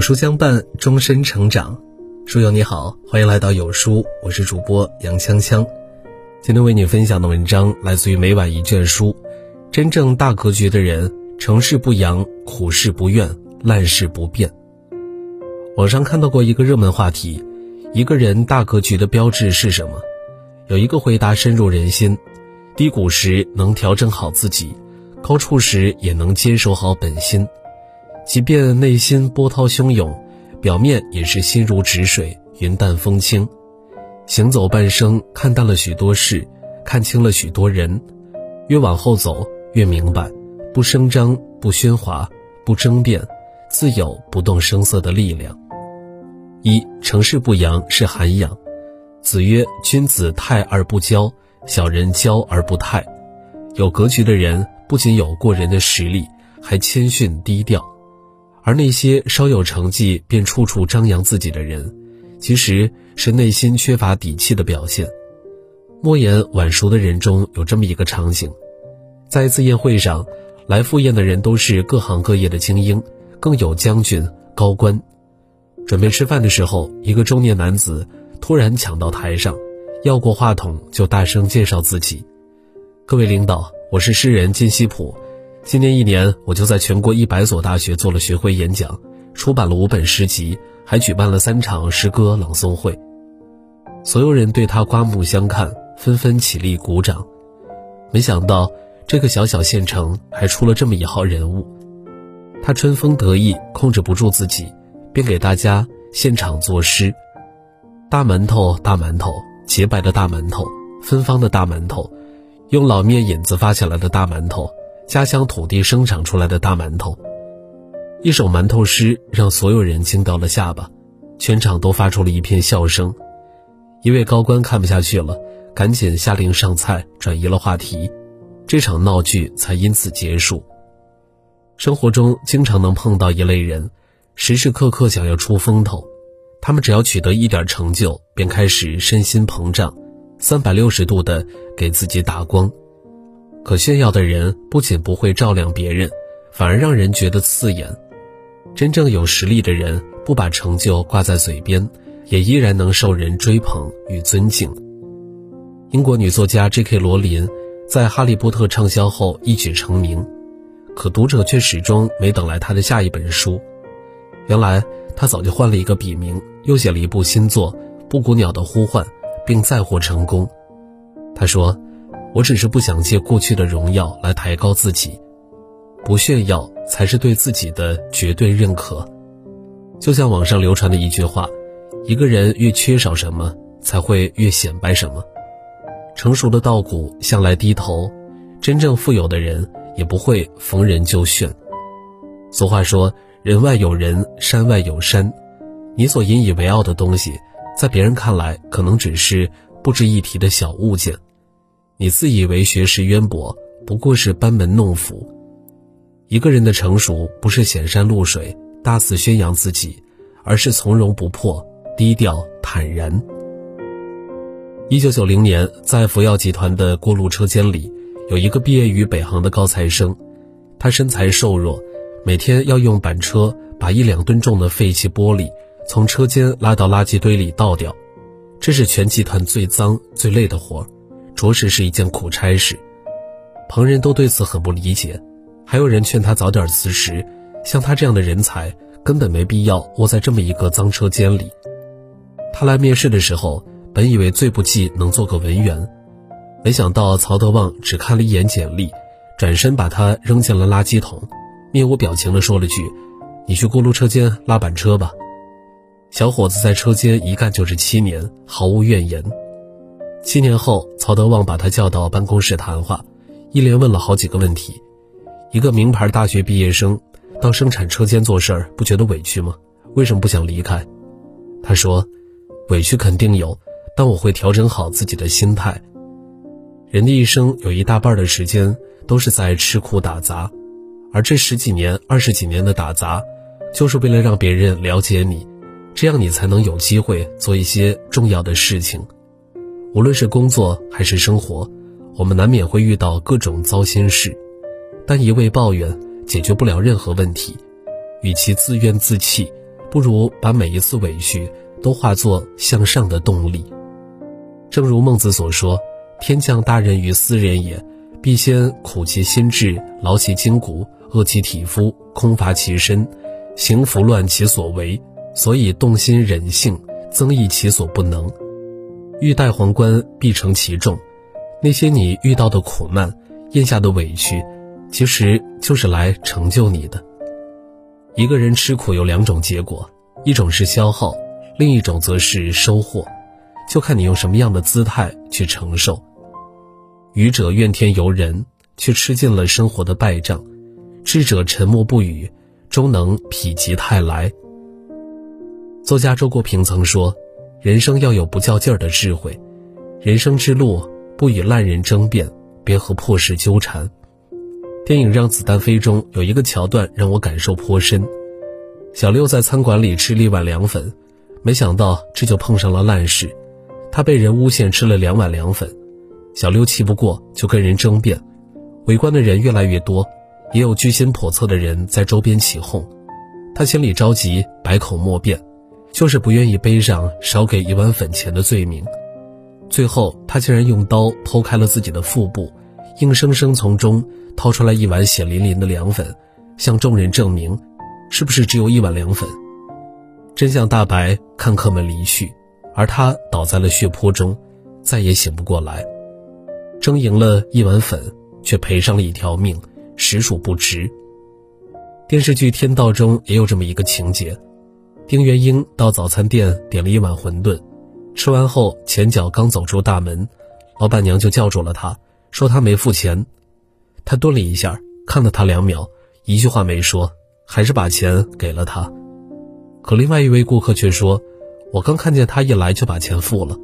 有书相伴，终身成长。书友你好，欢迎来到有书，我是主播杨锵锵。今天为你分享的文章来自于每晚一卷书。真正大格局的人，成事不扬，苦事不怨，烂事不变。网上看到过一个热门话题：一个人大格局的标志是什么？有一个回答深入人心：低谷时能调整好自己，高处时也能坚守好本心。即便内心波涛汹涌，表面也是心如止水、云淡风轻。行走半生，看淡了许多事，看清了许多人。越往后走，越明白，不声张，不喧哗，不争辩，自有不动声色的力量。一成事不扬是涵养。子曰：“君子泰而不骄，小人骄而不泰。”有格局的人，不仅有过人的实力，还谦逊低调。而那些稍有成绩便处处张扬自己的人，其实是内心缺乏底气的表现。莫言晚熟的人中有这么一个场景：在一次宴会上，来赴宴的人都是各行各业的精英，更有将军、高官。准备吃饭的时候，一个中年男子突然抢到台上，要过话筒就大声介绍自己：“各位领导，我是诗人金希普。”今年一年，我就在全国一百所大学做了学会演讲，出版了五本诗集，还举办了三场诗歌朗诵会。所有人对他刮目相看，纷纷起立鼓掌。没想到，这个小小县城还出了这么一号人物。他春风得意，控制不住自己，便给大家现场作诗：大馒头，大馒头，洁白的大馒头，芬芳的大馒头，用老面引子发起来的大馒头。家乡土地生长出来的大馒头，一首馒头诗让所有人惊掉了下巴，全场都发出了一片笑声。一位高官看不下去了，赶紧下令上菜，转移了话题，这场闹剧才因此结束。生活中经常能碰到一类人，时时刻刻想要出风头，他们只要取得一点成就，便开始身心膨胀，三百六十度的给自己打光。可炫耀的人不仅不会照亮别人，反而让人觉得刺眼。真正有实力的人不把成就挂在嘴边，也依然能受人追捧与尊敬。英国女作家 J.K. 罗琳在《哈利波特》畅销后一举成名，可读者却始终没等来她的下一本书。原来她早就换了一个笔名，又写了一部新作《布谷鸟的呼唤》，并再获成功。她说。我只是不想借过去的荣耀来抬高自己，不炫耀才是对自己的绝对认可。就像网上流传的一句话：一个人越缺少什么，才会越显摆什么。成熟的稻谷向来低头，真正富有的人也不会逢人就炫。俗话说：人外有人，山外有山。你所引以为傲的东西，在别人看来可能只是不值一提的小物件。你自以为学识渊博，不过是班门弄斧。一个人的成熟，不是显山露水、大肆宣扬自己，而是从容不迫、低调坦然。一九九零年，在福耀集团的过路车间里，有一个毕业于北航的高材生，他身材瘦弱，每天要用板车把一两吨重的废弃玻璃从车间拉到垃圾堆里倒掉，这是全集团最脏最累的活儿。着实是一件苦差事，旁人都对此很不理解，还有人劝他早点辞职。像他这样的人才，根本没必要窝在这么一个脏车间里。他来面试的时候，本以为最不济能做个文员，没想到曹德旺只看了一眼简历，转身把他扔进了垃圾桶，面无表情地说了句：“你去锅炉车间拉板车吧。”小伙子在车间一干就是七年，毫无怨言。七年后，曹德旺把他叫到办公室谈话，一连问了好几个问题。一个名牌大学毕业生，到生产车间做事儿，不觉得委屈吗？为什么不想离开？他说：“委屈肯定有，但我会调整好自己的心态。人的一生有一大半的时间都是在吃苦打杂，而这十几年、二十几年的打杂，就是为了让别人了解你，这样你才能有机会做一些重要的事情。”无论是工作还是生活，我们难免会遇到各种糟心事，但一味抱怨解决不了任何问题。与其自怨自弃，不如把每一次委屈都化作向上的动力。正如孟子所说：“天降大任于斯人也，必先苦其心志，劳其筋骨，饿其体肤，空乏其身，行拂乱其所为，所以动心忍性，增益其所不能。欲戴皇冠，必承其重。那些你遇到的苦难，咽下的委屈。”其实就是来成就你的。一个人吃苦有两种结果，一种是消耗，另一种则是收获，就看你用什么样的姿态去承受。愚者怨天尤人，却吃尽了生活的败仗；智者沉默不语，终能否极泰来。作家周国平曾说：“人生要有不较劲儿的智慧，人生之路不与烂人争辩，别和破事纠缠。”电影《让子弹飞》中有一个桥段让我感受颇深。小六在餐馆里吃了一碗凉粉，没想到这就碰上了烂事，他被人诬陷吃了两碗凉粉。小六气不过，就跟人争辩。围观的人越来越多，也有居心叵测的人在周边起哄。他心里着急，百口莫辩，就是不愿意背上少给一碗粉钱的罪名。最后，他竟然用刀剖开了自己的腹部，硬生生从中。掏出来一碗血淋淋的凉粉，向众人证明，是不是只有一碗凉粉？真相大白，看客们离去，而他倒在了血泊中，再也醒不过来。争赢了一碗粉，却赔上了一条命，实属不值。电视剧《天道》中也有这么一个情节：丁元英到早餐店点了一碗馄饨，吃完后前脚刚走出大门，老板娘就叫住了他，说他没付钱。他顿了一下，看了他两秒，一句话没说，还是把钱给了他。可另外一位顾客却说：“我刚看见他一来就把钱付了。”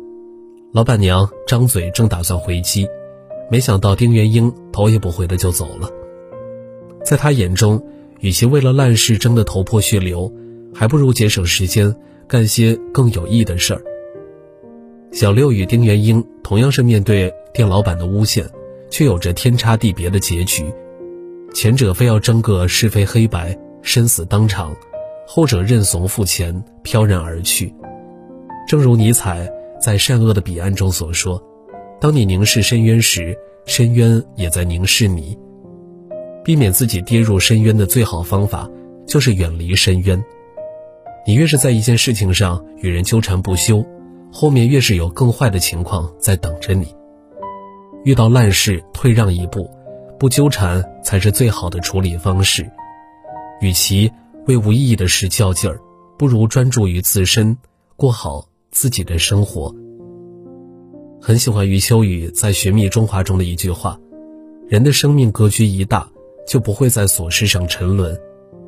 老板娘张嘴正打算回击，没想到丁元英头也不回的就走了。在他眼中，与其为了烂事争得头破血流，还不如节省时间干些更有益的事儿。小六与丁元英同样是面对店老板的诬陷。却有着天差地别的结局，前者非要争个是非黑白、生死当场，后者认怂付钱，飘然而去。正如尼采在《善恶的彼岸》中所说：“当你凝视深渊时，深渊也在凝视你。”避免自己跌入深渊的最好方法，就是远离深渊。你越是在一件事情上与人纠缠不休，后面越是有更坏的情况在等着你。遇到烂事，退让一步，不纠缠才是最好的处理方式。与其为无意义的事较劲儿，不如专注于自身，过好自己的生活。很喜欢余秋雨在《寻觅中华》中的一句话：“人的生命格局一大，就不会在琐事上沉沦。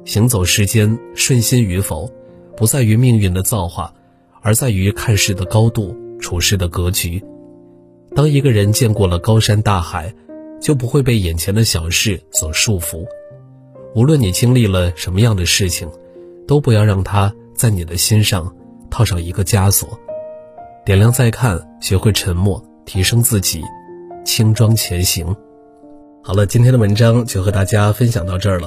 行走世间，顺心与否，不在于命运的造化，而在于看事的高度，处事的格局。”当一个人见过了高山大海，就不会被眼前的小事所束缚。无论你经历了什么样的事情，都不要让它在你的心上套上一个枷锁。点亮再看，学会沉默，提升自己，轻装前行。好了，今天的文章就和大家分享到这儿了。